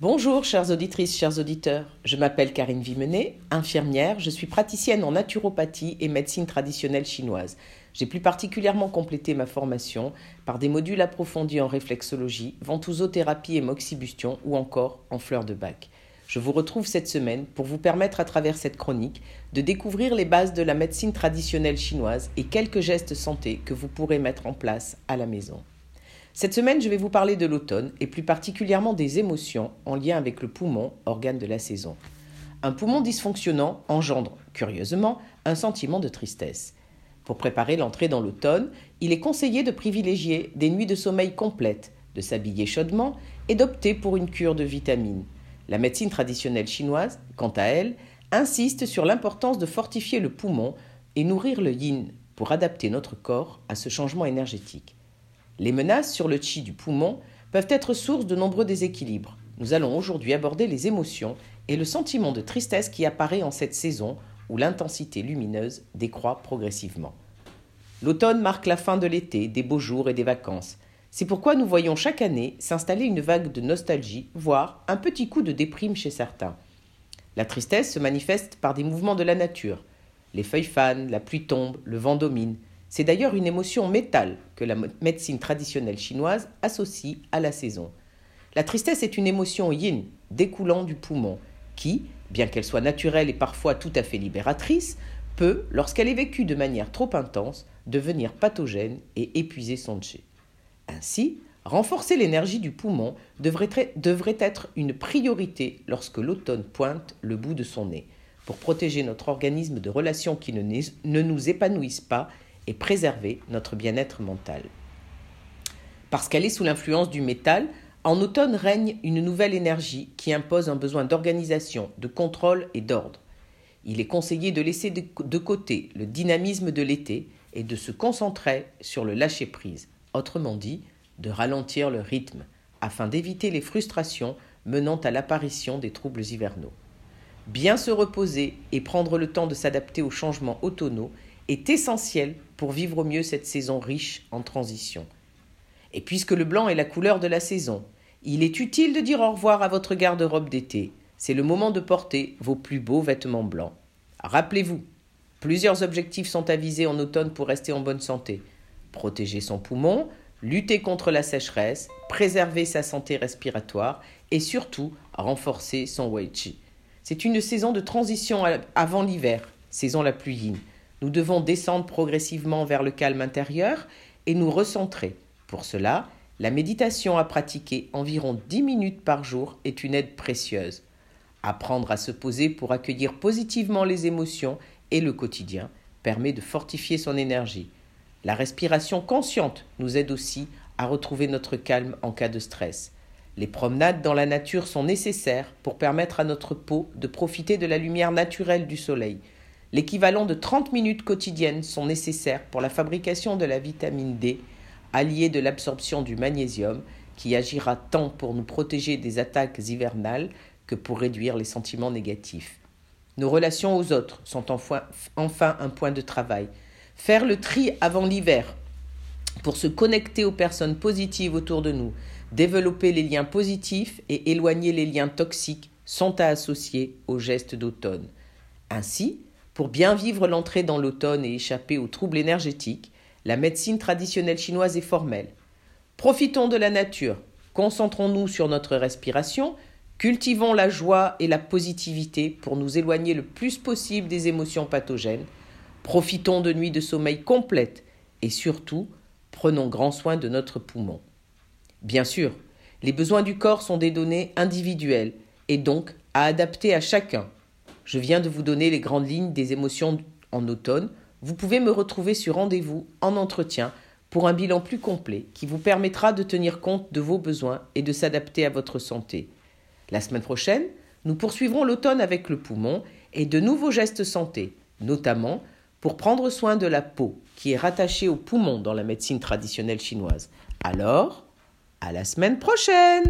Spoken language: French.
Bonjour chères auditrices, chers auditeurs. Je m'appelle Karine Vimenet, infirmière, je suis praticienne en naturopathie et médecine traditionnelle chinoise. J'ai plus particulièrement complété ma formation par des modules approfondis en réflexologie, ventosothérapie et moxibustion ou encore en fleurs de bac. Je vous retrouve cette semaine pour vous permettre à travers cette chronique de découvrir les bases de la médecine traditionnelle chinoise et quelques gestes santé que vous pourrez mettre en place à la maison. Cette semaine, je vais vous parler de l'automne et plus particulièrement des émotions en lien avec le poumon, organe de la saison. Un poumon dysfonctionnant engendre, curieusement, un sentiment de tristesse. Pour préparer l'entrée dans l'automne, il est conseillé de privilégier des nuits de sommeil complètes, de s'habiller chaudement et d'opter pour une cure de vitamines. La médecine traditionnelle chinoise, quant à elle, insiste sur l'importance de fortifier le poumon et nourrir le yin pour adapter notre corps à ce changement énergétique. Les menaces sur le chi du poumon peuvent être source de nombreux déséquilibres. Nous allons aujourd'hui aborder les émotions et le sentiment de tristesse qui apparaît en cette saison où l'intensité lumineuse décroît progressivement. L'automne marque la fin de l'été, des beaux jours et des vacances. C'est pourquoi nous voyons chaque année s'installer une vague de nostalgie, voire un petit coup de déprime chez certains. La tristesse se manifeste par des mouvements de la nature. Les feuilles fanent, la pluie tombe, le vent domine. C'est d'ailleurs une émotion métal que la médecine traditionnelle chinoise associe à la saison. La tristesse est une émotion yin, découlant du poumon, qui, bien qu'elle soit naturelle et parfois tout à fait libératrice, peut, lorsqu'elle est vécue de manière trop intense, devenir pathogène et épuiser son chi. Ainsi, renforcer l'énergie du poumon devrait, être une priorité lorsque l'automne pointe le bout de son nez, pour protéger notre organisme de relations qui ne nous épanouissent pas et préserver notre bien-être mental. Parce qu'elle est sous l'influence du métal, en automne règne une nouvelle énergie qui impose un besoin d'organisation, de contrôle et d'ordre. Il est conseillé de laisser de côté le dynamisme de l'été et de se concentrer sur le lâcher-prise, autrement dit, de ralentir le rythme, afin d'éviter les frustrations menant à l'apparition des troubles hivernaux. Bien se reposer et prendre le temps de s'adapter aux changements automnaux est essentiel pour vivre au mieux cette saison riche en transition. Et puisque le blanc est la couleur de la saison, il est utile de dire au revoir à votre garde-robe d'été. C'est le moment de porter vos plus beaux vêtements blancs. Rappelez-vous, plusieurs objectifs sont avisés en automne pour rester en bonne santé. Protéger son poumon, lutter contre la sécheresse, préserver sa santé respiratoire et surtout renforcer son wei chi. C'est une saison de transition avant l'hiver, saison la plus yin. Nous devons descendre progressivement vers le calme intérieur et nous recentrer. Pour cela, la méditation à pratiquer environ 10 minutes par jour est une aide précieuse. Apprendre à se poser pour accueillir positivement les émotions et le quotidien permet de fortifier son énergie. La respiration consciente nous aide aussi à retrouver notre calme en cas de stress. Les promenades dans la nature sont nécessaires pour permettre à notre peau de profiter de la lumière naturelle du soleil. L'équivalent de 30 minutes quotidiennes sont nécessaires pour la fabrication de la vitamine D, alliée de l'absorption du magnésium, qui agira tant pour nous protéger des attaques hivernales que pour réduire les sentiments négatifs. Nos relations aux autres sont enfin, un point de travail. Faire le tri avant l'hiver pour se connecter aux personnes positives autour de nous, développer les liens positifs et éloigner les liens toxiques sont à associer aux gestes d'automne. Ainsi, pour bien vivre l'entrée dans l'automne et échapper aux troubles énergétiques, la médecine traditionnelle chinoise est formelle. Profitons de la nature, concentrons-nous sur notre respiration, cultivons la joie et la positivité pour nous éloigner le plus possible des émotions pathogènes, profitons de nuits de sommeil complètes et surtout, prenons grand soin de notre poumon. Bien sûr, les besoins du corps sont des données individuelles et donc à adapter à chacun je viens de vous donner les grandes lignes des émotions en automne. Vous pouvez me retrouver sur rendez-vous en entretien pour un bilan plus complet qui vous permettra de tenir compte de vos besoins et de s'adapter à votre santé. La semaine prochaine, nous poursuivrons l'automne avec le poumon et de nouveaux gestes santé, notamment pour prendre soin de la peau qui est rattachée au poumon dans la médecine traditionnelle chinoise. Alors, à la semaine prochaine